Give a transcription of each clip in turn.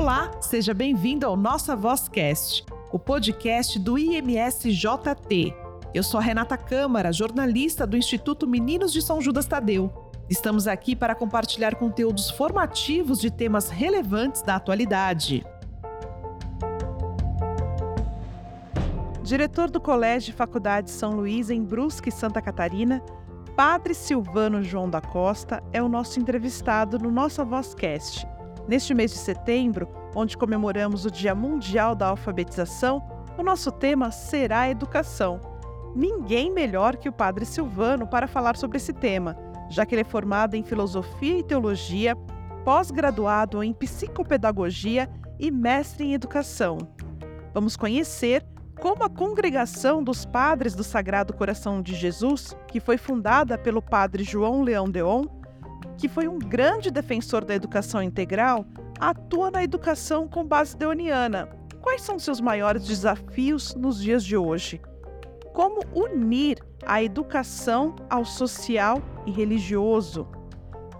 Olá, seja bem-vindo ao Nossa Vozcast, o podcast do IMSJT. Eu sou a Renata Câmara, jornalista do Instituto Meninos de São Judas Tadeu. Estamos aqui para compartilhar conteúdos formativos de temas relevantes da atualidade. Diretor do Colégio e Faculdade São Luís, em Brusque, Santa Catarina, Padre Silvano João da Costa é o nosso entrevistado no Nossa Vozcast Neste mês de setembro, onde comemoramos o Dia Mundial da Alfabetização, o nosso tema será educação. Ninguém melhor que o Padre Silvano para falar sobre esse tema, já que ele é formado em Filosofia e Teologia, pós-graduado em Psicopedagogia e mestre em Educação. Vamos conhecer como a Congregação dos Padres do Sagrado Coração de Jesus, que foi fundada pelo Padre João Leão Deon, que foi um grande defensor da educação integral, atua na educação com base deoniana. Quais são seus maiores desafios nos dias de hoje? Como unir a educação ao social e religioso?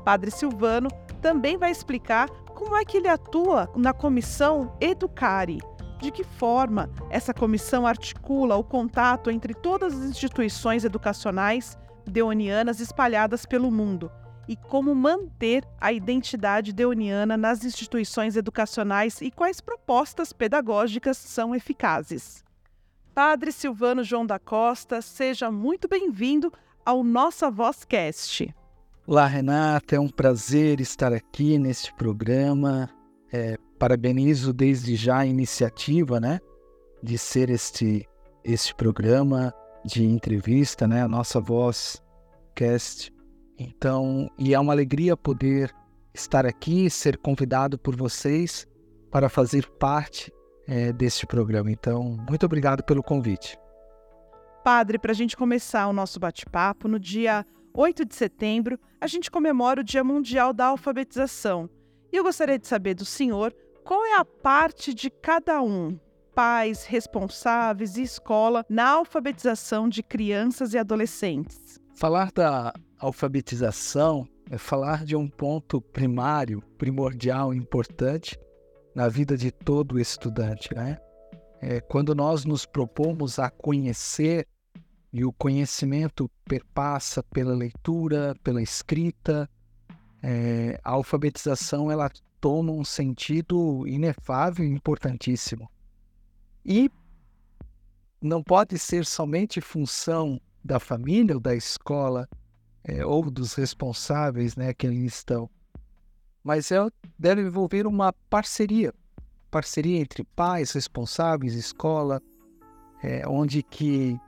Padre Silvano também vai explicar como é que ele atua na comissão Educare. De que forma essa comissão articula o contato entre todas as instituições educacionais deonianas espalhadas pelo mundo e como manter a identidade deoniana nas instituições educacionais e quais propostas pedagógicas são eficazes. Padre Silvano João da Costa, seja muito bem-vindo ao Nossa Vozcast. Olá, Renata, é um prazer estar aqui neste programa. É, parabenizo desde já a iniciativa, né, de ser este, este programa de entrevista, né, a Nossa Vozcast então, e é uma alegria poder estar aqui, ser convidado por vocês para fazer parte é, deste programa. Então, muito obrigado pelo convite. Padre, para a gente começar o nosso bate-papo, no dia 8 de setembro, a gente comemora o Dia Mundial da Alfabetização. E eu gostaria de saber do senhor qual é a parte de cada um, pais, responsáveis e escola, na alfabetização de crianças e adolescentes. Falar da alfabetização é falar de um ponto primário, primordial, importante na vida de todo estudante, né? É quando nós nos propomos a conhecer e o conhecimento perpassa pela leitura, pela escrita, é, a alfabetização ela toma um sentido inefável e importantíssimo. E não pode ser somente função da família ou da escola é, ou dos responsáveis né, que ali estão. Mas é, deve envolver uma parceria, parceria entre pais, responsáveis, escola, é, onde que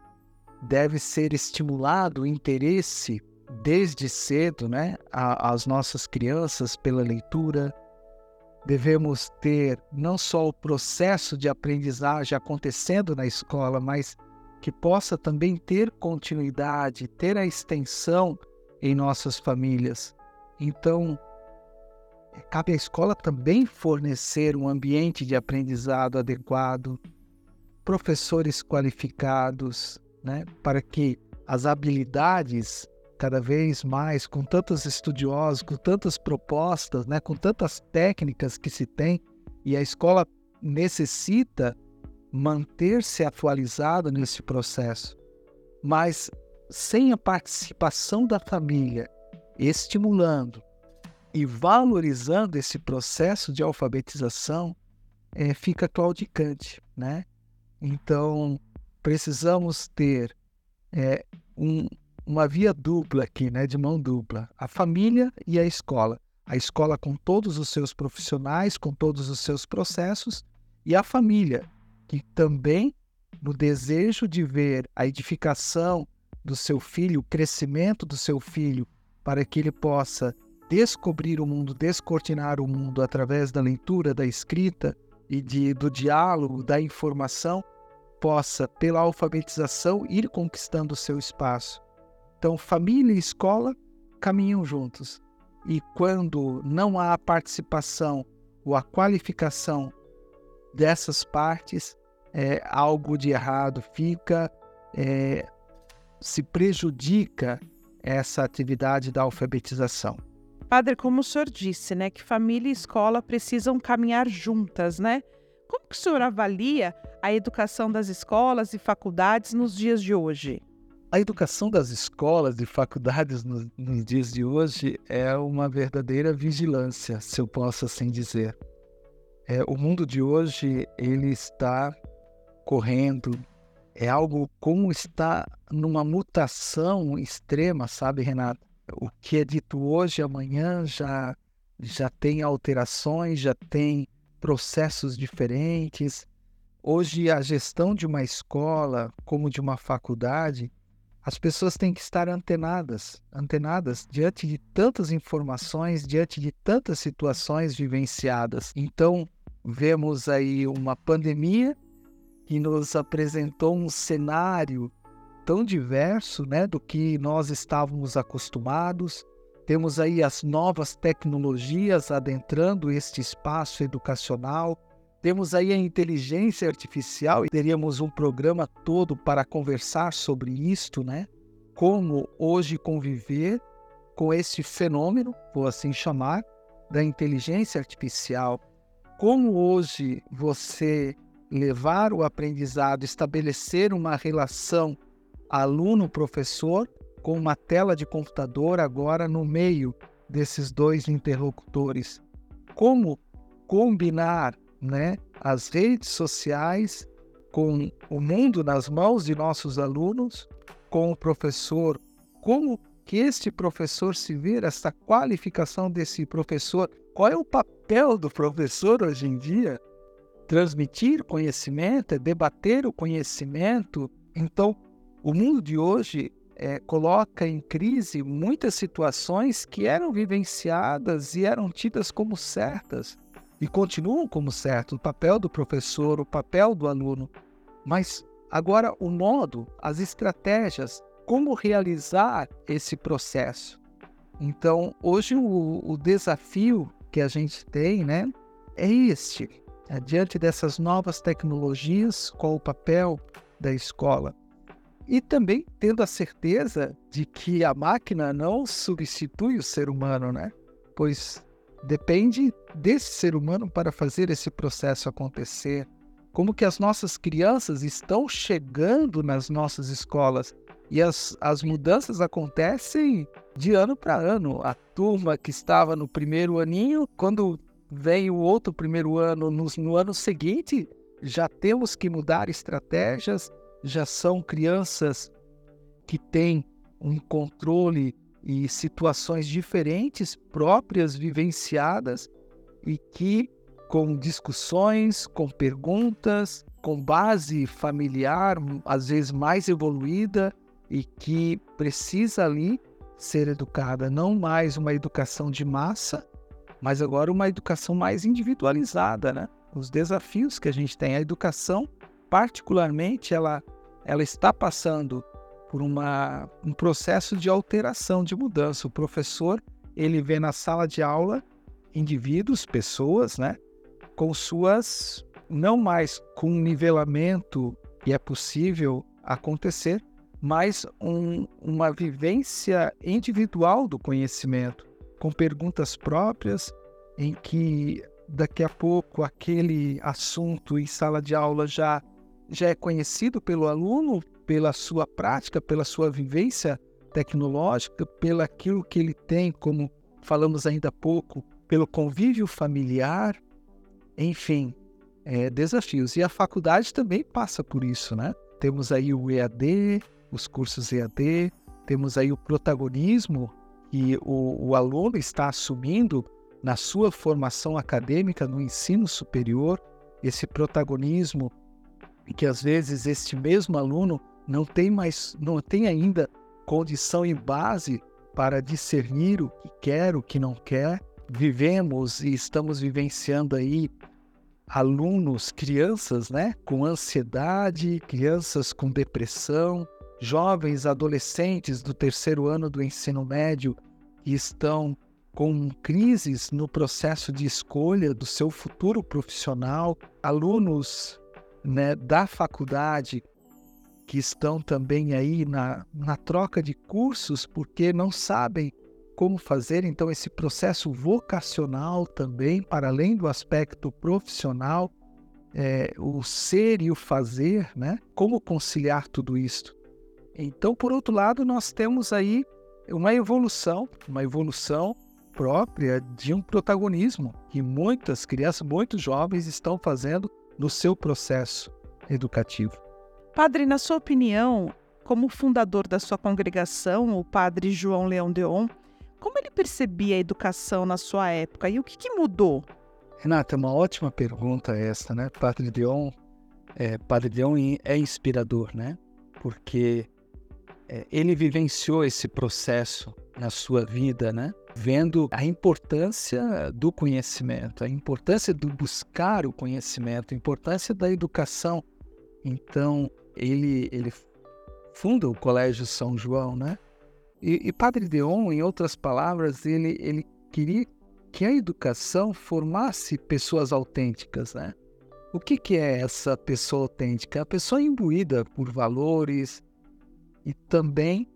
deve ser estimulado o interesse desde cedo, né, as nossas crianças pela leitura. Devemos ter não só o processo de aprendizagem acontecendo na escola, mas que possa também ter continuidade, ter a extensão em nossas famílias. Então, cabe à escola também fornecer um ambiente de aprendizado adequado, professores qualificados, né, para que as habilidades cada vez mais, com tantos estudiosos, com tantas propostas, né, com tantas técnicas que se tem, e a escola necessita manter-se atualizado nesse processo, mas sem a participação da família, estimulando e valorizando esse processo de alfabetização, é, fica claudicante, né? Então, precisamos ter é, um, uma via dupla aqui, né, de mão dupla, a família e a escola. A escola com todos os seus profissionais, com todos os seus processos, e a família que também, no desejo de ver a edificação do seu filho, o crescimento do seu filho, para que ele possa descobrir o mundo, descortinar o mundo através da leitura, da escrita e de, do diálogo, da informação, possa, pela alfabetização, ir conquistando o seu espaço. Então, família e escola caminham juntos. E quando não há a participação ou a qualificação dessas partes, é, algo de errado fica, é, se prejudica essa atividade da alfabetização. Padre, como o senhor disse, né, que família e escola precisam caminhar juntas, né? Como que o senhor avalia a educação das escolas e faculdades nos dias de hoje? A educação das escolas e faculdades no, nos dias de hoje é uma verdadeira vigilância, se eu posso assim dizer. É, o mundo de hoje ele está correndo, é algo como está numa mutação extrema, sabe, Renato? O que é dito hoje, amanhã já já tem alterações, já tem processos diferentes. Hoje a gestão de uma escola, como de uma faculdade, as pessoas têm que estar antenadas, antenadas diante de tantas informações, diante de tantas situações vivenciadas. Então, vemos aí uma pandemia que nos apresentou um cenário tão diverso né, do que nós estávamos acostumados. Temos aí as novas tecnologias adentrando este espaço educacional. Temos aí a inteligência artificial e teríamos um programa todo para conversar sobre isto, né? Como hoje conviver com esse fenômeno, vou assim chamar, da inteligência artificial. Como hoje você levar o aprendizado, estabelecer uma relação aluno-professor com uma tela de computador agora no meio desses dois interlocutores. Como combinar né, as redes sociais com o mundo nas mãos de nossos alunos, com o professor, como que este professor se vê, essa qualificação desse professor, qual é o papel do professor hoje em dia? Transmitir conhecimento, é debater o conhecimento. Então, o mundo de hoje é, coloca em crise muitas situações que eram vivenciadas e eram tidas como certas e continuam como certas. O papel do professor, o papel do aluno. Mas agora o modo, as estratégias, como realizar esse processo. Então, hoje o, o desafio que a gente tem, né, é este diante dessas novas tecnologias, qual o papel da escola? E também tendo a certeza de que a máquina não substitui o ser humano, né? Pois depende desse ser humano para fazer esse processo acontecer. Como que as nossas crianças estão chegando nas nossas escolas e as, as mudanças acontecem de ano para ano. A turma que estava no primeiro aninho, quando vem o outro primeiro ano, no, no ano seguinte já temos que mudar estratégias, já são crianças que têm um controle e situações diferentes, próprias, vivenciadas, e que, com discussões, com perguntas, com base familiar, às vezes mais evoluída, e que precisa ali ser educada, não mais uma educação de massa, mas agora uma educação mais individualizada, né? Os desafios que a gente tem, a educação, particularmente, ela, ela está passando por uma, um processo de alteração, de mudança. O professor, ele vê na sala de aula indivíduos, pessoas, né? Com suas, não mais com nivelamento que é possível acontecer, mas um, uma vivência individual do conhecimento com perguntas próprias, em que daqui a pouco aquele assunto em sala de aula já, já é conhecido pelo aluno, pela sua prática, pela sua vivência tecnológica, pelo aquilo que ele tem, como falamos ainda há pouco, pelo convívio familiar, enfim, é, desafios. E a faculdade também passa por isso, né? Temos aí o EAD, os cursos EAD, temos aí o protagonismo que o, o aluno está assumindo na sua formação acadêmica, no ensino superior, esse protagonismo que às vezes este mesmo aluno não tem mais, não tem ainda condição e base para discernir o que quer, o que não quer. Vivemos e estamos vivenciando aí alunos, crianças, né, com ansiedade, crianças com depressão, jovens adolescentes do terceiro ano do ensino médio que estão com crises no processo de escolha do seu futuro profissional, alunos né, da faculdade que estão também aí na, na troca de cursos porque não sabem como fazer então esse processo vocacional também, para além do aspecto profissional, é, o ser e o fazer, né? Como conciliar tudo isso? Então, por outro lado, nós temos aí uma evolução, uma evolução própria de um protagonismo que muitas crianças, muitos jovens estão fazendo no seu processo educativo. Padre, na sua opinião, como fundador da sua congregação, o Padre João Leão Deon, como ele percebia a educação na sua época e o que, que mudou? Renata, uma ótima pergunta essa, né? Padre Deon, é, Padre Deon é inspirador, né? Porque é, ele vivenciou esse processo na sua vida, né? Vendo a importância do conhecimento, a importância do buscar o conhecimento, a importância da educação. Então, ele, ele funda o Colégio São João, né? E, e Padre Deon, em outras palavras, ele, ele queria que a educação formasse pessoas autênticas, né? O que, que é essa pessoa autêntica? A pessoa imbuída por valores e também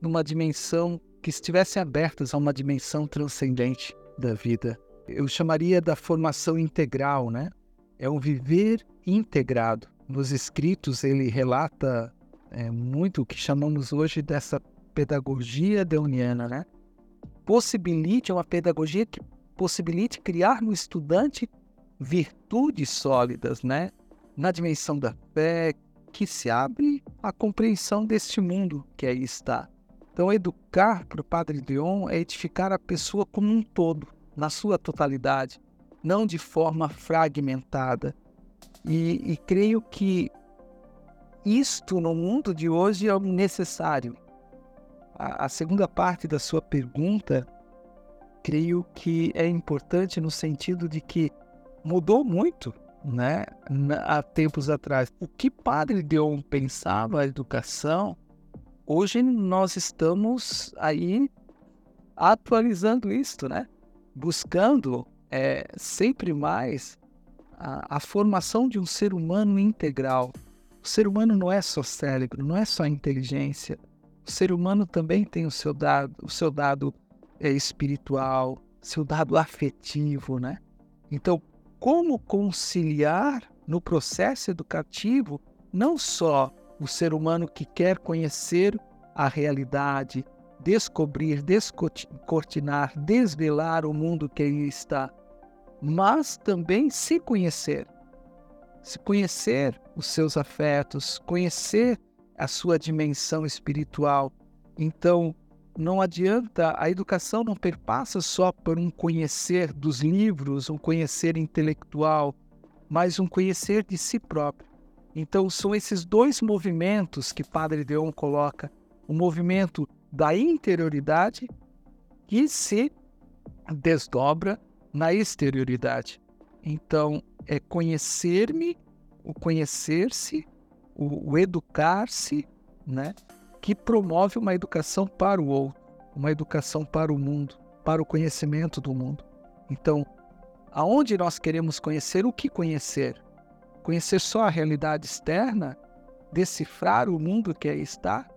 numa dimensão que estivesse abertas a uma dimensão transcendente da vida. Eu chamaria da formação integral, né? É um viver integrado. Nos escritos ele relata é, muito o que chamamos hoje dessa pedagogia deoniana, né? Possibilite uma pedagogia que possibilite criar no estudante virtudes sólidas, né? Na dimensão da fé, que se abre à compreensão deste mundo que aí está. Então, educar para o Padre Leon é edificar a pessoa como um todo, na sua totalidade, não de forma fragmentada. E, e creio que isto no mundo de hoje é necessário a, a segunda parte da sua pergunta, creio que é importante no sentido de que mudou muito, né? Há tempos atrás. O que Padre Deon pensava a educação, hoje nós estamos aí atualizando isto, né? Buscando é, sempre mais a, a formação de um ser humano integral. O ser humano não é só cérebro, não é só inteligência. O ser humano também tem o seu dado, o seu dado é, espiritual, seu dado afetivo, né? Então, como conciliar no processo educativo não só o ser humano que quer conhecer a realidade, descobrir, descortinar, desvelar o mundo que aí está, mas também se conhecer. Se conhecer os seus afetos, conhecer a sua dimensão espiritual. Então, não adianta, a educação não perpassa só por um conhecer dos livros, um conhecer intelectual, mas um conhecer de si próprio. Então, são esses dois movimentos que Padre Deon coloca: o movimento da interioridade que se desdobra na exterioridade. Então, é conhecer-me, o conhecer-se o, o educar-se, né, que promove uma educação para o outro, uma educação para o mundo, para o conhecimento do mundo. Então, aonde nós queremos conhecer, o que conhecer? Conhecer só a realidade externa, decifrar o mundo que aí está?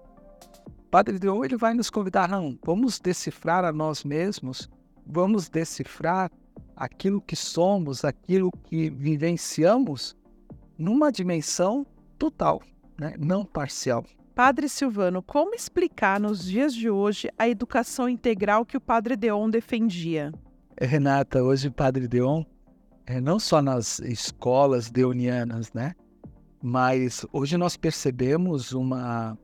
Padre Deon ele vai nos convidar, não, vamos decifrar a nós mesmos, vamos decifrar aquilo que somos, aquilo que vivenciamos numa dimensão total, né? não parcial. Padre Silvano, como explicar nos dias de hoje a educação integral que o Padre Deon defendia? Renata, hoje o Padre Deon, é, não só nas escolas deonianas, né? Mas hoje nós percebemos uma,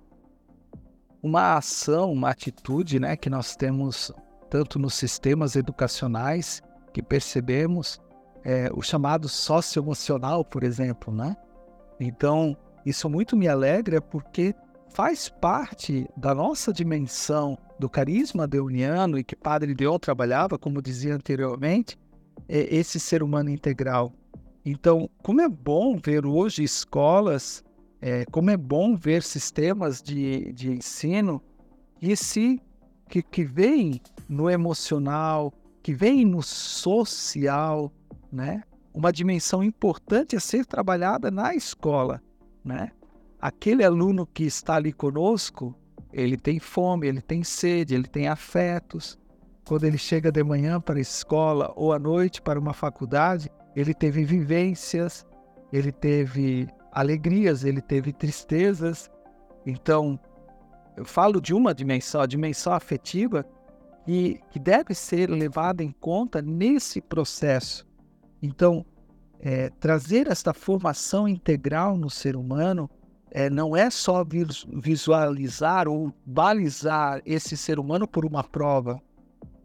uma ação, uma atitude né, que nós temos tanto nos sistemas educacionais, que percebemos é, o chamado socioemocional, por exemplo, né? Então, isso muito me alegra porque faz parte da nossa dimensão do carisma deuniano e que Padre Deon trabalhava, como dizia anteriormente, é esse ser humano integral. Então, como é bom ver hoje escolas, é, como é bom ver sistemas de, de ensino que se que, que vem no emocional, que vem no social, né? Uma dimensão importante a ser trabalhada na escola né? Aquele aluno que está ali conosco, ele tem fome, ele tem sede, ele tem afetos. Quando ele chega de manhã para a escola ou à noite para uma faculdade, ele teve vivências, ele teve alegrias, ele teve tristezas. Então, eu falo de uma dimensão, a dimensão afetiva, e que deve ser levada em conta nesse processo. Então, é, trazer esta formação integral no ser humano é, não é só visualizar ou balizar esse ser humano por uma prova,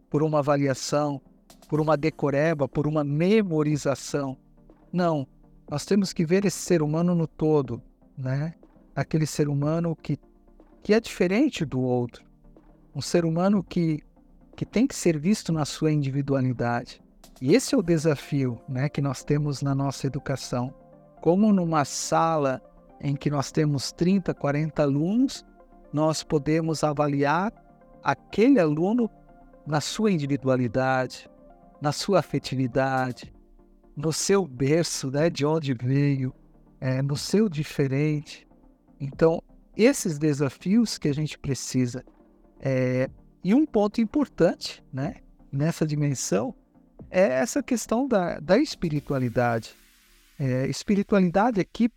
por uma avaliação, por uma decoreba, por uma memorização. Não, nós temos que ver esse ser humano no todo, né? Aquele ser humano que, que é diferente do outro. Um ser humano que, que tem que ser visto na sua individualidade. E esse é o desafio né, que nós temos na nossa educação. Como numa sala em que nós temos 30, 40 alunos, nós podemos avaliar aquele aluno na sua individualidade, na sua afetividade, no seu berço, né, de onde veio, é, no seu diferente. Então, esses desafios que a gente precisa. É, e um ponto importante né, nessa dimensão é essa questão da, da espiritualidade. É, espiritualidade aqui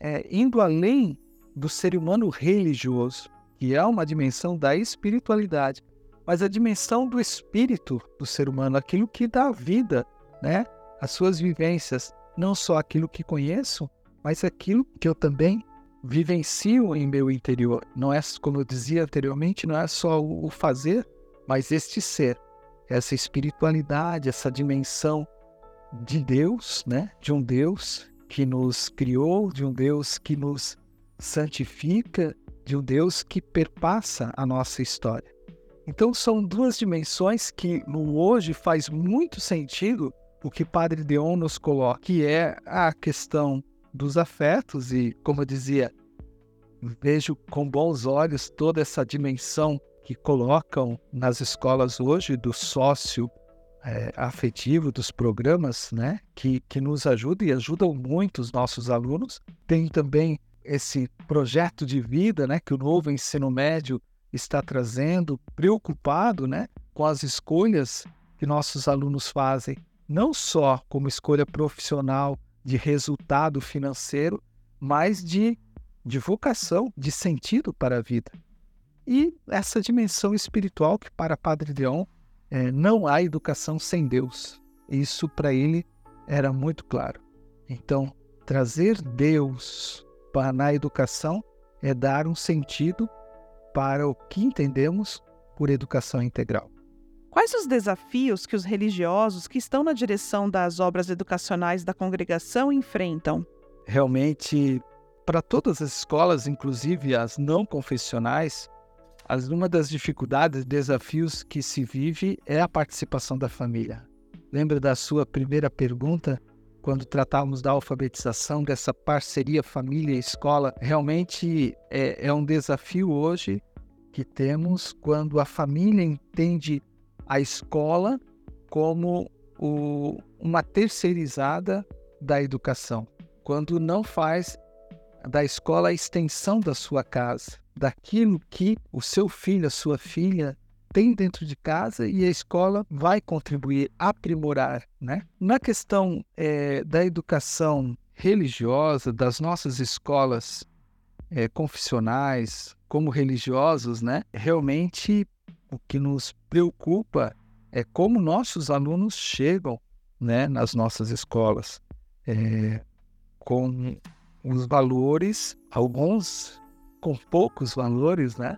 é, indo além do ser humano religioso, que é uma dimensão da espiritualidade, mas a dimensão do espírito do ser humano, aquilo que dá vida, né? As suas vivências, não só aquilo que conheço, mas aquilo que eu também vivencio em meu interior. Não é, como eu dizia anteriormente, não é só o fazer, mas este ser, essa espiritualidade, essa dimensão de Deus, né? De um Deus que nos criou, de um Deus que nos santifica, de um Deus que perpassa a nossa história. Então são duas dimensões que no hoje faz muito sentido o que Padre Deon nos coloca, que é a questão dos afetos e, como eu dizia, vejo com bons olhos toda essa dimensão que colocam nas escolas hoje do sócio é, afetivo dos programas, né, que, que nos ajudam e ajudam muito os nossos alunos. Tem também esse projeto de vida, né, que o novo ensino médio está trazendo, preocupado, né, com as escolhas que nossos alunos fazem, não só como escolha profissional de resultado financeiro, mas de, de vocação, de sentido para a vida. E essa dimensão espiritual que para Padre Leão é, não há educação sem Deus. Isso para ele era muito claro. Então, trazer Deus para na educação é dar um sentido para o que entendemos por educação integral. Quais os desafios que os religiosos que estão na direção das obras educacionais da congregação enfrentam? Realmente, para todas as escolas, inclusive as não confessionais, uma das dificuldades, desafios que se vive é a participação da família. Lembra da sua primeira pergunta, quando tratávamos da alfabetização, dessa parceria família-escola? Realmente é, é um desafio hoje que temos quando a família entende a escola como o, uma terceirizada da educação, quando não faz da escola a extensão da sua casa daquilo que o seu filho, a sua filha tem dentro de casa e a escola vai contribuir, aprimorar, né? Na questão é, da educação religiosa, das nossas escolas é, confessionais, como religiosos, né? Realmente o que nos preocupa é como nossos alunos chegam, né, nas nossas escolas, é, com os valores, alguns com poucos valores, né?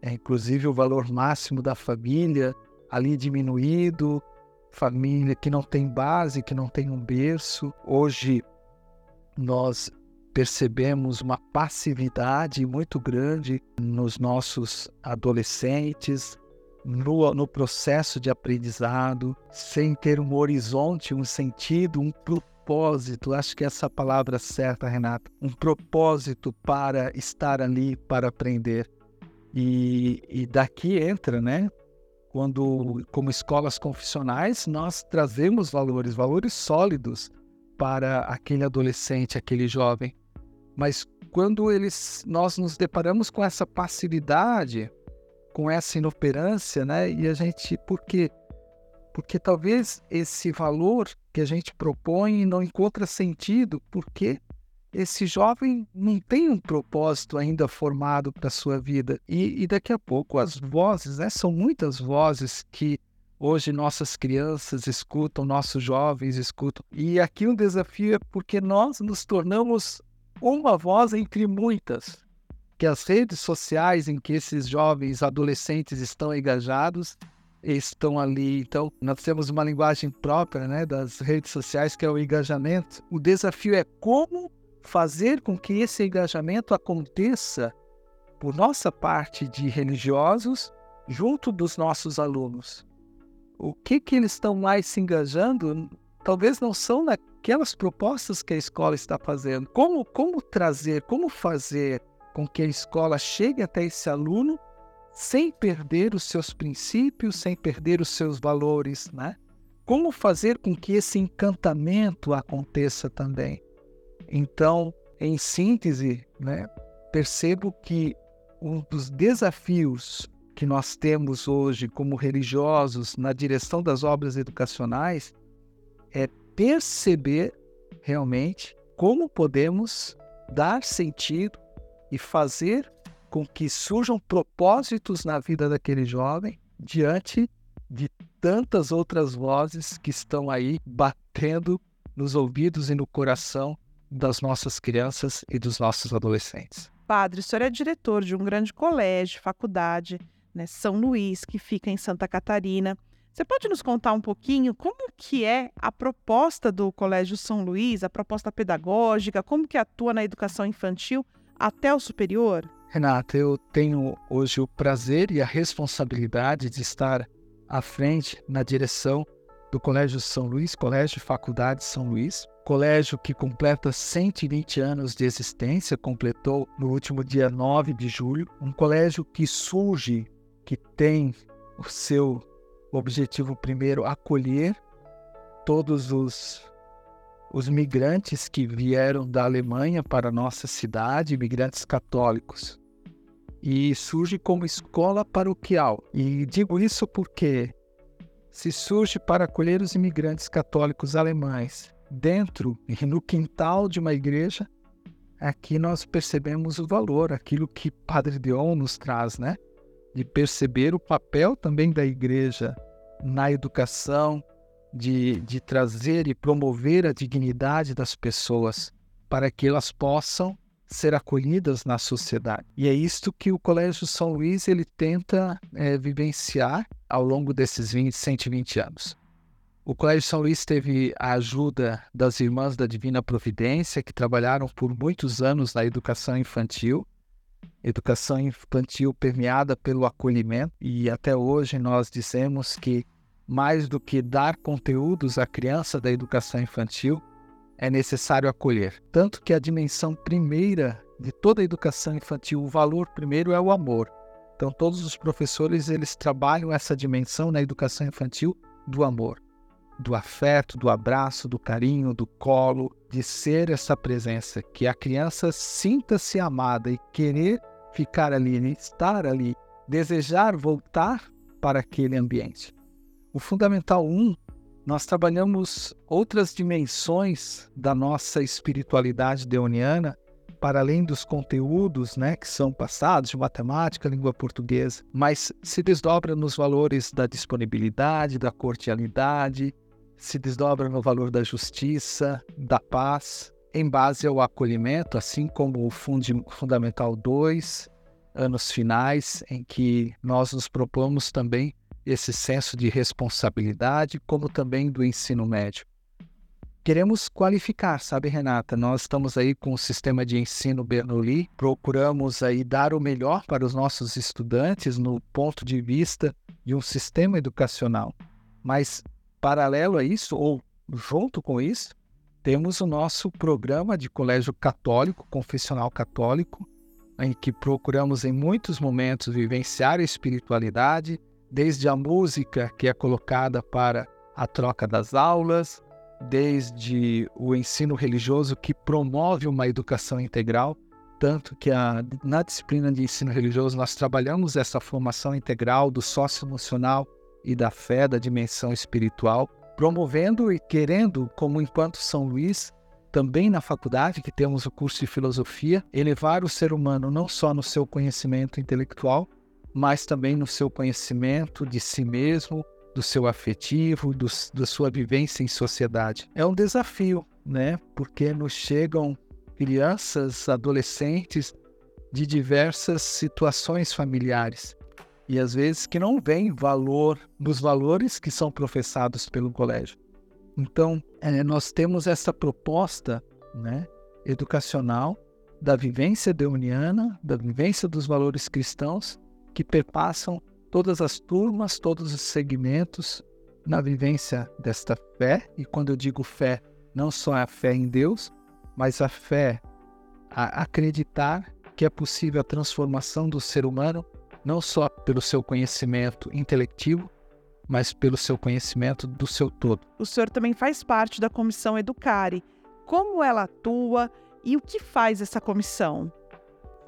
É, inclusive o valor máximo da família ali diminuído, família que não tem base, que não tem um berço. Hoje nós percebemos uma passividade muito grande nos nossos adolescentes, no, no processo de aprendizado, sem ter um horizonte, um sentido, um propósito propósito, acho que essa palavra certa, Renato, um propósito para estar ali, para aprender. E, e daqui entra, né? Quando, como escolas confessionais, nós trazemos valores, valores sólidos para aquele adolescente, aquele jovem. Mas quando eles, nós nos deparamos com essa passividade, com essa inoperância, né? E a gente, por quê? Porque talvez esse valor que a gente propõe não encontra sentido, porque esse jovem não tem um propósito ainda formado para a sua vida. E, e, daqui a pouco as vozes, né? São muitas vozes que hoje nossas crianças escutam, nossos jovens escutam. E aqui um desafio é porque nós nos tornamos uma voz entre muitas. Que as redes sociais em que esses jovens adolescentes estão engajados estão ali. Então, nós temos uma linguagem própria né, das redes sociais que é o engajamento. O desafio é como fazer com que esse engajamento aconteça por nossa parte de religiosos junto dos nossos alunos. O que que eles estão mais se engajando? Talvez não são naquelas propostas que a escola está fazendo. Como como trazer, como fazer com que a escola chegue até esse aluno sem perder os seus princípios, sem perder os seus valores, né? Como fazer com que esse encantamento aconteça também? Então, em síntese, né, percebo que um dos desafios que nós temos hoje como religiosos na direção das obras educacionais é perceber realmente como podemos dar sentido e fazer com que surjam propósitos na vida daquele jovem diante de tantas outras vozes que estão aí batendo nos ouvidos e no coração das nossas crianças e dos nossos adolescentes. Padre, o senhor é diretor de um grande colégio, faculdade, né, São Luís, que fica em Santa Catarina. Você pode nos contar um pouquinho como que é a proposta do Colégio São Luís, a proposta pedagógica, como que atua na educação infantil até o superior? Renata, eu tenho hoje o prazer e a responsabilidade de estar à frente na direção do Colégio São Luís, Colégio Faculdade São Luís, colégio que completa 120 anos de existência, completou no último dia 9 de julho, um colégio que surge, que tem o seu objetivo primeiro acolher todos os os migrantes que vieram da Alemanha para nossa cidade, imigrantes católicos. E surge como escola paroquial. E digo isso porque se surge para acolher os imigrantes católicos alemães dentro e no quintal de uma igreja, aqui nós percebemos o valor, aquilo que Padre Deon nos traz, né? De perceber o papel também da igreja na educação, de, de trazer e promover a dignidade das pessoas para que elas possam ser acolhidas na sociedade. E é isto que o Colégio São Luís ele tenta é, vivenciar ao longo desses 20, 120 anos. O Colégio São Luís teve a ajuda das Irmãs da Divina Providência, que trabalharam por muitos anos na educação infantil, educação infantil permeada pelo acolhimento, e até hoje nós dizemos que mais do que dar conteúdos à criança da educação infantil, é necessário acolher. Tanto que a dimensão primeira de toda a educação infantil, o valor primeiro é o amor. Então todos os professores eles trabalham essa dimensão na educação infantil do amor do afeto, do abraço, do carinho, do colo, de ser essa presença, que a criança sinta-se amada e querer ficar ali, estar ali, desejar voltar para aquele ambiente. O Fundamental 1, nós trabalhamos outras dimensões da nossa espiritualidade deoniana, para além dos conteúdos né, que são passados de matemática, língua portuguesa, mas se desdobra nos valores da disponibilidade, da cordialidade, se desdobra no valor da justiça, da paz, em base ao acolhimento, assim como o Fundamental 2, anos finais, em que nós nos propomos também esse senso de responsabilidade, como também do ensino médio. Queremos qualificar, sabe, Renata? Nós estamos aí com o sistema de ensino Bernoulli, procuramos aí dar o melhor para os nossos estudantes no ponto de vista de um sistema educacional. Mas Paralelo a isso, ou junto com isso, temos o nosso programa de colégio católico, confessional católico, em que procuramos em muitos momentos vivenciar a espiritualidade, desde a música que é colocada para a troca das aulas, desde o ensino religioso que promove uma educação integral, tanto que a, na disciplina de ensino religioso nós trabalhamos essa formação integral do socioemocional e da fé, da dimensão espiritual, promovendo e querendo, como enquanto São Luís, também na faculdade, que temos o curso de filosofia, elevar o ser humano não só no seu conhecimento intelectual, mas também no seu conhecimento de si mesmo, do seu afetivo, do, da sua vivência em sociedade. É um desafio, né? Porque nos chegam crianças, adolescentes de diversas situações familiares e às vezes que não veem valor nos valores que são professados pelo colégio. Então, é, nós temos essa proposta né, educacional da vivência deuniana, da vivência dos valores cristãos, que perpassam todas as turmas, todos os segmentos na vivência desta fé. E quando eu digo fé, não só a fé em Deus, mas a fé a acreditar que é possível a transformação do ser humano, não só pelo seu conhecimento intelectivo, mas pelo seu conhecimento do seu todo. O senhor também faz parte da comissão Educare. Como ela atua e o que faz essa comissão?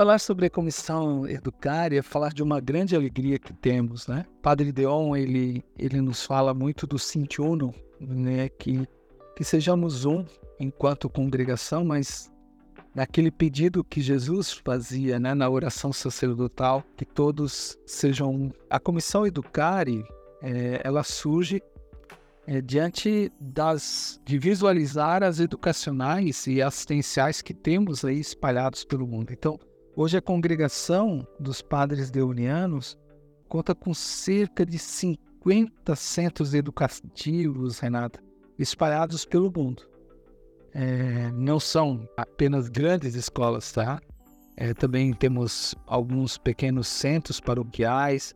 Falar sobre a comissão Educare é falar de uma grande alegria que temos, né? Padre Deon, ele, ele nos fala muito do Sintiuno, né? Que, que sejamos um enquanto congregação, mas naquele pedido que Jesus fazia né, na oração sacerdotal, que todos sejam um. A comissão Educare, é, ela surge é, diante das de visualizar as educacionais e assistenciais que temos aí espalhados pelo mundo. Então, hoje a congregação dos padres deunianos conta com cerca de 50 centros educativos, Renata, espalhados pelo mundo. É, não são apenas grandes escolas, tá? É, também temos alguns pequenos centros paroquiais,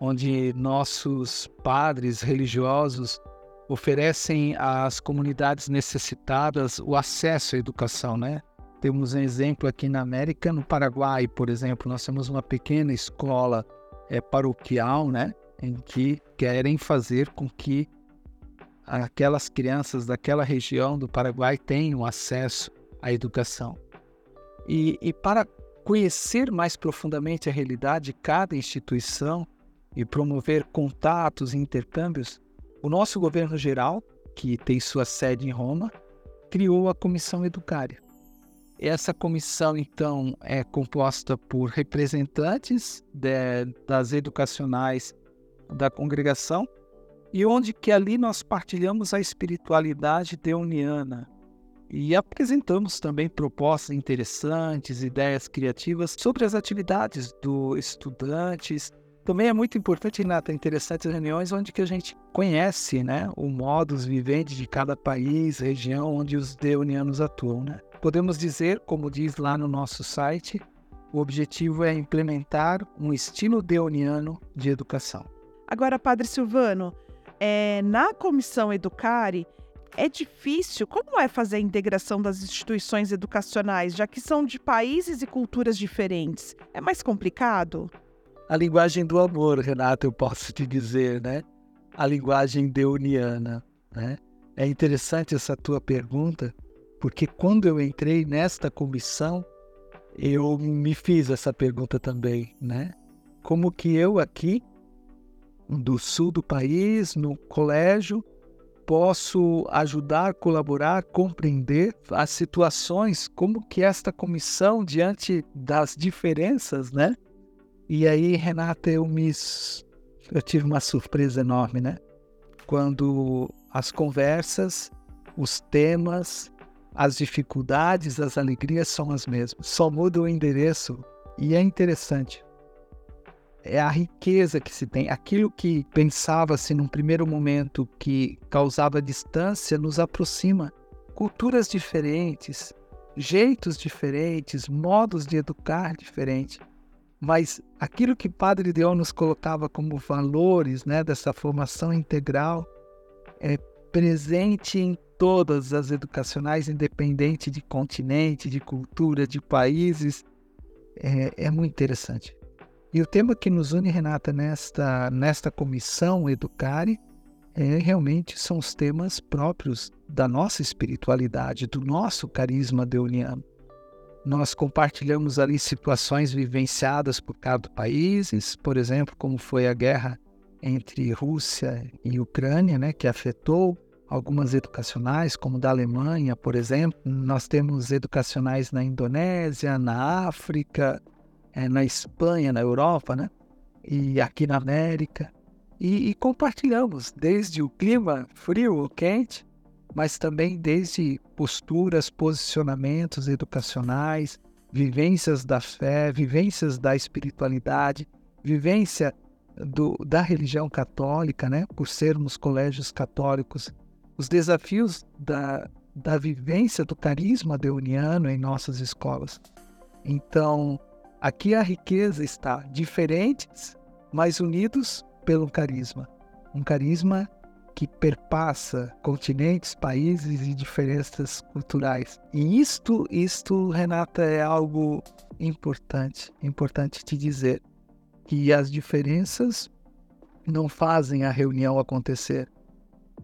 onde nossos padres religiosos oferecem às comunidades necessitadas o acesso à educação, né? Temos um exemplo aqui na América, no Paraguai, por exemplo, nós temos uma pequena escola é, paroquial, né? Em que querem fazer com que aquelas crianças daquela região do Paraguai tenham acesso à educação. E, e para conhecer mais profundamente a realidade de cada instituição, e promover contatos e intercâmbios, o nosso governo geral, que tem sua sede em Roma, criou a Comissão Educária. Essa comissão, então, é composta por representantes de, das educacionais da congregação e onde que ali nós partilhamos a espiritualidade deuniana e apresentamos também propostas interessantes, ideias criativas sobre as atividades dos estudantes também é muito importante, Renata, interessantes reuniões onde que a gente conhece né, o modus vivendi de cada país, região onde os deunianos atuam. Né? Podemos dizer, como diz lá no nosso site, o objetivo é implementar um estilo deuniano de educação. Agora, Padre Silvano, é, na comissão Educare, é difícil? Como é fazer a integração das instituições educacionais, já que são de países e culturas diferentes? É mais complicado? a linguagem do amor, Renato, eu posso te dizer, né? A linguagem deuniana, né? É interessante essa tua pergunta, porque quando eu entrei nesta comissão, eu me fiz essa pergunta também, né? Como que eu aqui, do sul do país, no colégio, posso ajudar, colaborar, compreender as situações, como que esta comissão, diante das diferenças, né? E aí, Renata, eu me eu tive uma surpresa enorme, né? Quando as conversas, os temas, as dificuldades, as alegrias são as mesmas. Só muda o endereço e é interessante. É a riqueza que se tem. Aquilo que pensava-se num primeiro momento que causava distância nos aproxima. Culturas diferentes, jeitos diferentes, modos de educar diferentes mas aquilo que Padre Deon nos colocava como valores né, dessa formação integral é presente em todas as educacionais, independente de continente, de cultura, de países. É, é muito interessante. E o tema que nos une, Renata, nesta, nesta comissão Educare, é, realmente são os temas próprios da nossa espiritualidade, do nosso carisma deuniano. nós compartilhamos ali situações vivenciadas por cada país, por exemplo, como foi a guerra entre Rússia e Ucrânia, né, que afetou algumas educacionais, como da Alemanha, por exemplo. Nós temos educacionais na Indonésia, na África, é, na Espanha, na Europa, né, e aqui na América. E, e compartilhamos desde o clima frio ou quente mas também desde posturas, posicionamentos educacionais, vivências da fé, vivências da espiritualidade, vivência do, da religião católica, né? por sermos colégios católicos, os desafios da, da vivência do carisma deuniano em nossas escolas. Então, aqui a riqueza está diferentes, mas unidos pelo carisma. Um carisma que perpassa continentes, países e diferenças culturais. E isto, isto, Renata, é algo importante, importante te dizer que as diferenças não fazem a reunião acontecer,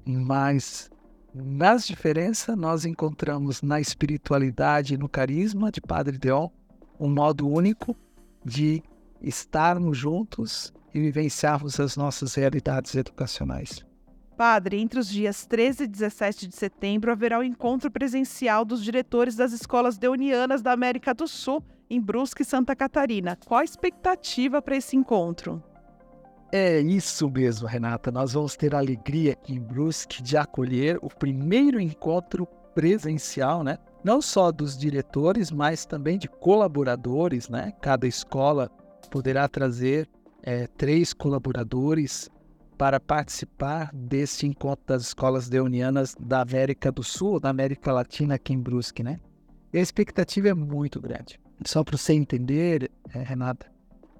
mas nas diferenças nós encontramos na espiritualidade e no carisma de Padre Deon um modo único de estarmos juntos e vivenciarmos as nossas realidades educacionais. Padre, entre os dias 13 e 17 de setembro haverá o encontro presencial dos diretores das escolas deunianas da América do Sul, em Brusque, Santa Catarina. Qual a expectativa para esse encontro? É isso mesmo, Renata. Nós vamos ter a alegria aqui em Brusque de acolher o primeiro encontro presencial, né? Não só dos diretores, mas também de colaboradores, né? Cada escola poderá trazer é, três colaboradores para participar deste encontro das escolas deunianas da América do Sul, da América Latina aqui em Brusque, né? E a expectativa é muito grande. Só para você entender, é, Renata,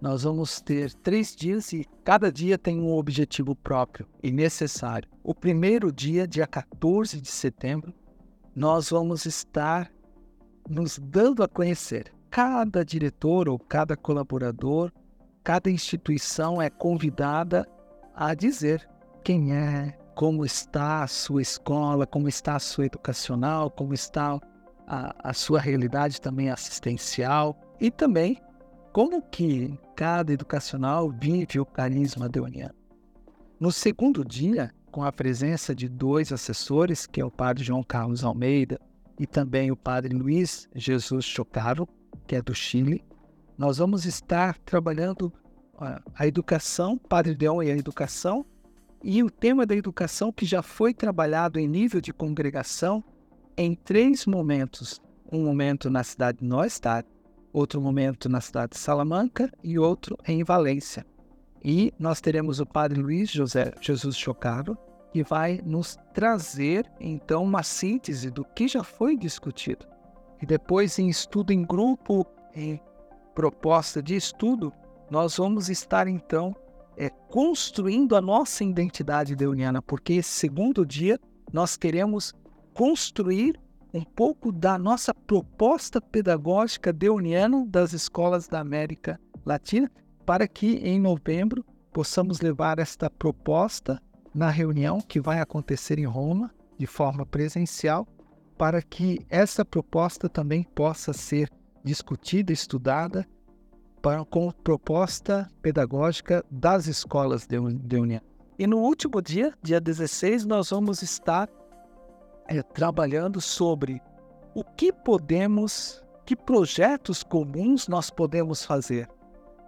nós vamos ter três dias e cada dia tem um objetivo próprio e necessário. O primeiro dia, dia 14 de setembro, nós vamos estar nos dando a conhecer. Cada diretor ou cada colaborador, cada instituição é convidada a dizer quem é, como está a sua escola, como está a sua educacional, como está a, a sua realidade também assistencial e também como que cada educacional vive o carisma deoniano. No segundo dia, com a presença de dois assessores, que é o padre João Carlos Almeida e também o padre Luiz Jesus Chocaro, que é do Chile, nós vamos estar trabalhando a educação, Padre Deon e a educação, e o tema da educação que já foi trabalhado em nível de congregação em três momentos. Um momento na cidade de Neustadt, outro momento na cidade de Salamanca e outro em Valência. E nós teremos o Padre Luiz José Jesus Chocaro, que vai nos trazer então uma síntese do que já foi discutido. E depois, em estudo em grupo, em proposta de estudo, nós vamos estar então é, construindo a nossa identidade deuniana, porque esse segundo dia nós queremos construir um pouco da nossa proposta pedagógica deuniana das escolas da América Latina, para que em novembro possamos levar esta proposta na reunião que vai acontecer em Roma, de forma presencial, para que essa proposta também possa ser discutida, estudada para, com proposta pedagógica das escolas de, de. E no último dia, dia 16, nós vamos estar é, trabalhando sobre o que podemos, que projetos comuns nós podemos fazer.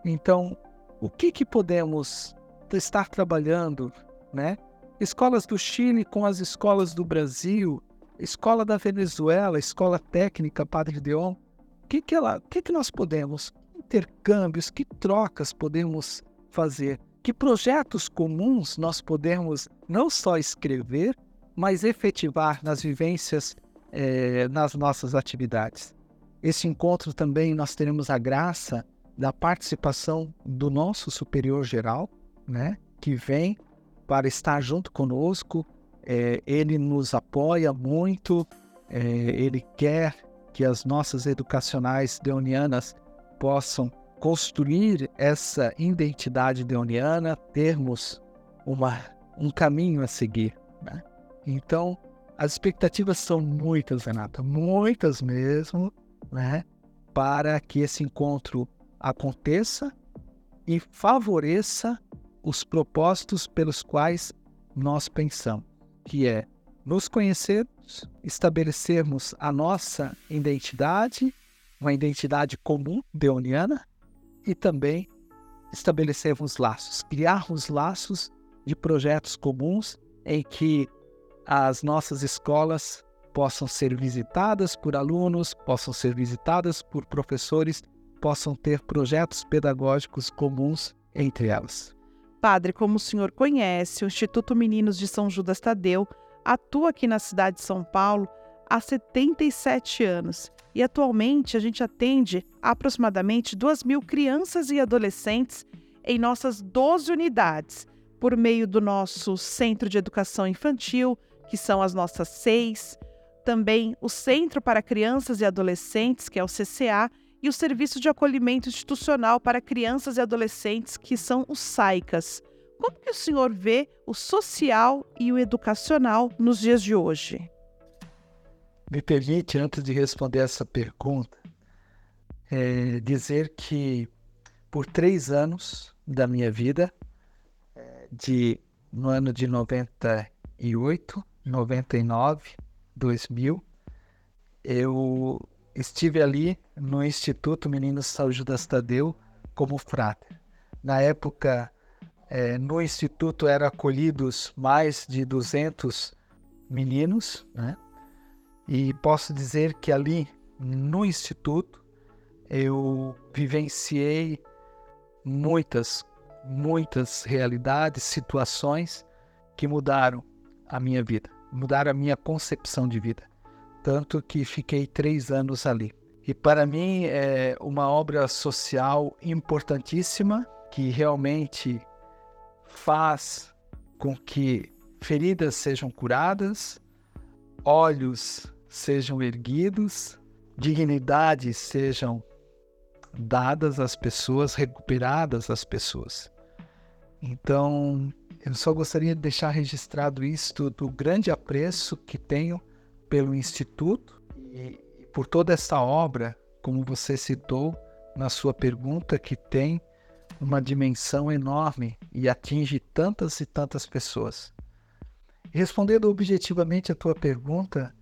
Então, o que, que podemos estar trabalhando, né? Escolas do Chile com as escolas do Brasil, escola da Venezuela, escola técnica Padre Deon. O que que, ela, que, que nós podemos? intercâmbios, que trocas podemos fazer, que projetos comuns nós podemos não só escrever, mas efetivar nas vivências, eh, nas nossas atividades. Esse encontro também nós teremos a graça da participação do nosso superior geral, né, que vem para estar junto conosco. É, ele nos apoia muito, é, ele quer que as nossas educacionais deonianas possam construir essa identidade deoniana, termos uma, um caminho a seguir. Né? Então, as expectativas são muitas, Renata, muitas mesmo, né? para que esse encontro aconteça e favoreça os propósitos pelos quais nós pensamos, que é nos conhecermos, estabelecermos a nossa identidade, uma identidade comum deoniana, e também estabelecermos laços, criarmos laços de projetos comuns em que as nossas escolas possam ser visitadas por alunos, possam ser visitadas por professores, possam ter projetos pedagógicos comuns entre elas. Padre, como o senhor conhece, o Instituto Meninos de São Judas Tadeu atua aqui na cidade de São Paulo há 77 anos e atualmente a gente atende aproximadamente 2 mil crianças e adolescentes em nossas 12 unidades, por meio do nosso Centro de Educação Infantil, que são as nossas seis, também o Centro para Crianças e Adolescentes, que é o CCA, e o Serviço de Acolhimento Institucional para Crianças e Adolescentes, que são os SAICAS. Como que o senhor vê o social e o educacional nos dias de hoje? Me permite, antes de responder essa pergunta, é, dizer que por três anos da minha vida, é, de no ano de 98, 99, 2000, eu estive ali no Instituto Meninos São Judas Tadeu como frater. Na época, é, no Instituto eram acolhidos mais de 200 meninos, né? E posso dizer que ali no Instituto eu vivenciei muitas, muitas realidades, situações que mudaram a minha vida, mudaram a minha concepção de vida. Tanto que fiquei três anos ali. E para mim é uma obra social importantíssima que realmente faz com que feridas sejam curadas, olhos sejam erguidos, dignidades sejam dadas às pessoas, recuperadas às pessoas. Então, eu só gostaria de deixar registrado isto do grande apreço que tenho pelo Instituto e, por toda essa obra, como você citou na sua pergunta, que tem uma dimensão enorme e atinge tantas e tantas pessoas. Respondendo objetivamente a tua pergunta,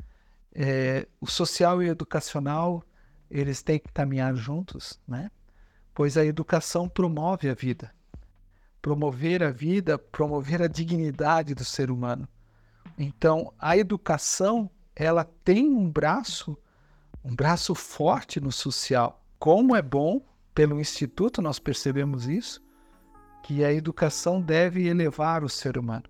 é, o social e o educacional eles têm que caminhar juntos, né? Pois a educação promove a vida. Promover a vida, promover a dignidade do ser humano. Então, a educação, ela tem um braço, um braço forte no social. Como é bom, pelo instituto nós percebemos isso, que a educação deve elevar o ser humano.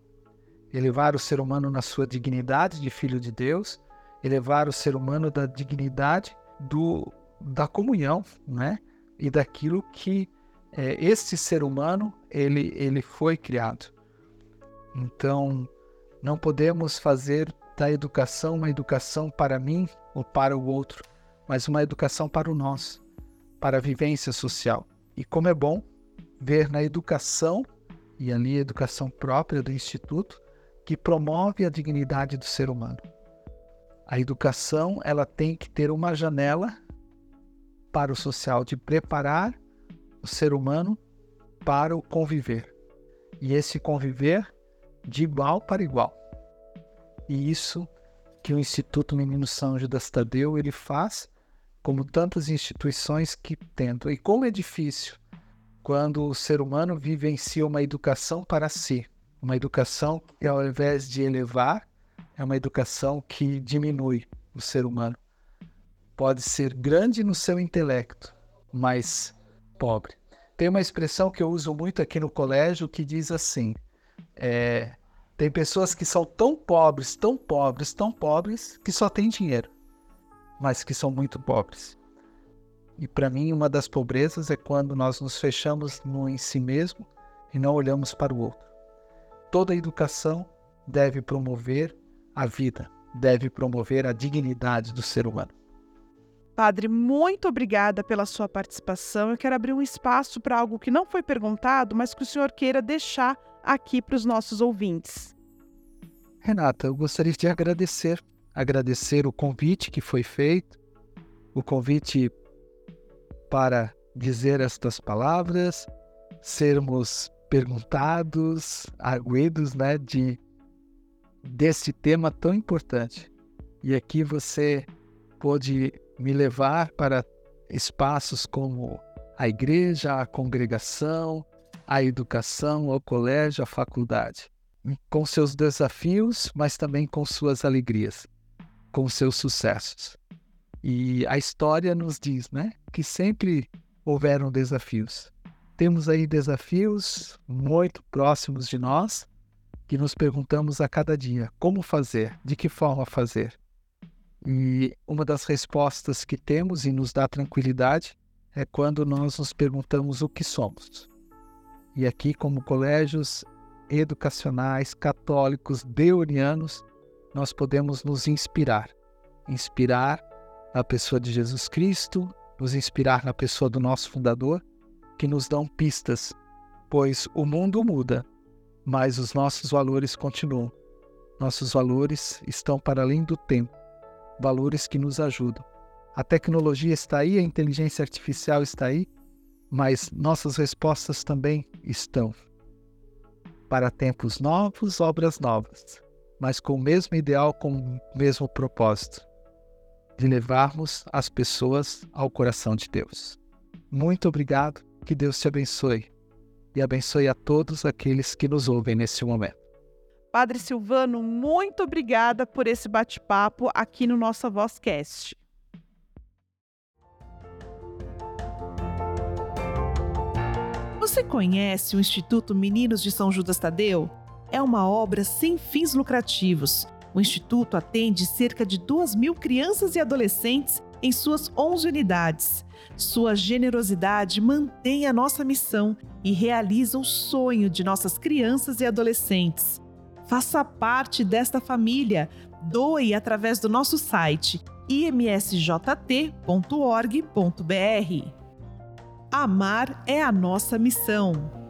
Elevar o ser humano na sua dignidade de filho de Deus, elevar o ser humano da dignidade do, da comunhão, né? E daquilo que é, este ser humano ele, ele foi criado. Então, não podemos fazer da educação uma educação para mim ou para o outro, mas uma educação para o nosso, para a vivência social. E como é bom ver na educação, e ali a educação própria do Instituto, que promove a dignidade do ser humano. A educação ela tem que ter uma janela para o social de preparar o ser humano para o conviver. E esse conviver de igual para igual. E isso que o Instituto Menino São Judas Tadeu ele faz, como tantas instituições que tentam. E como é difícil quando o ser humano vivencia uma educação para si, uma educação que ao invés de elevar, é uma educação que diminui o ser humano. Pode ser grande no seu intelecto, mas pobre. Tem uma expressão que eu uso muito aqui no colégio que diz assim: é, tem pessoas que são tão pobres, tão pobres, tão pobres, que só têm dinheiro, mas que são muito pobres. E para mim, uma das pobrezas é quando nós nos fechamos no em si mesmo e não olhamos para o outro. Toda educação deve promover a vida, deve promover a dignidade do ser humano. Padre, muito obrigada pela sua participação. Eu quero abrir um espaço para algo que não foi perguntado, mas que o senhor queira deixar aqui para os nossos ouvintes. Renata, eu gostaria de agradecer, agradecer o convite que foi feito, o convite para dizer estas palavras, sermos perguntados, arguidos, né, de desse tema tão importante. E aqui você pôde me levar para espaços como a igreja, a congregação, a educação, o colégio, a faculdade, com seus desafios, mas também com suas alegrias, com seus sucessos. E a história nos diz, né, que sempre houveram desafios. Temos aí desafios muito próximos de nós, que nos perguntamos a cada dia como fazer, de que forma fazer. E uma das respostas que temos e nos dá tranquilidade é quando nós nos perguntamos o que somos. E aqui, como colégios educacionais católicos deurianos, nós podemos nos inspirar. Inspirar na pessoa de Jesus Cristo, nos inspirar na pessoa do nosso fundador, que nos dão pistas, pois o mundo muda, mas os nossos valores continuam. Nossos valores estão para além do tempo, valores que nos ajudam. A tecnologia está aí, a inteligência artificial está aí, mas nossas respostas também estão. Para tempos novos, obras novas, mas com o mesmo ideal, com o mesmo propósito de levarmos as pessoas ao coração de Deus. Muito obrigado, que Deus te abençoe e abençoe a todos aqueles que nos ouvem nesse momento. Padre Silvano, muito obrigada por esse bate-papo aqui no nossa Vozcast. Você conhece o Instituto Meninos de São Judas Tadeu? É uma obra sem fins lucrativos. O Instituto atende cerca de 2 mil crianças e adolescentes em suas 11 unidades. Sua generosidade mantém a nossa missão e realiza o sonho de nossas crianças e adolescentes. Faça parte desta família. Doe através do nosso site imsjt.org.br. Amar é a nossa missão.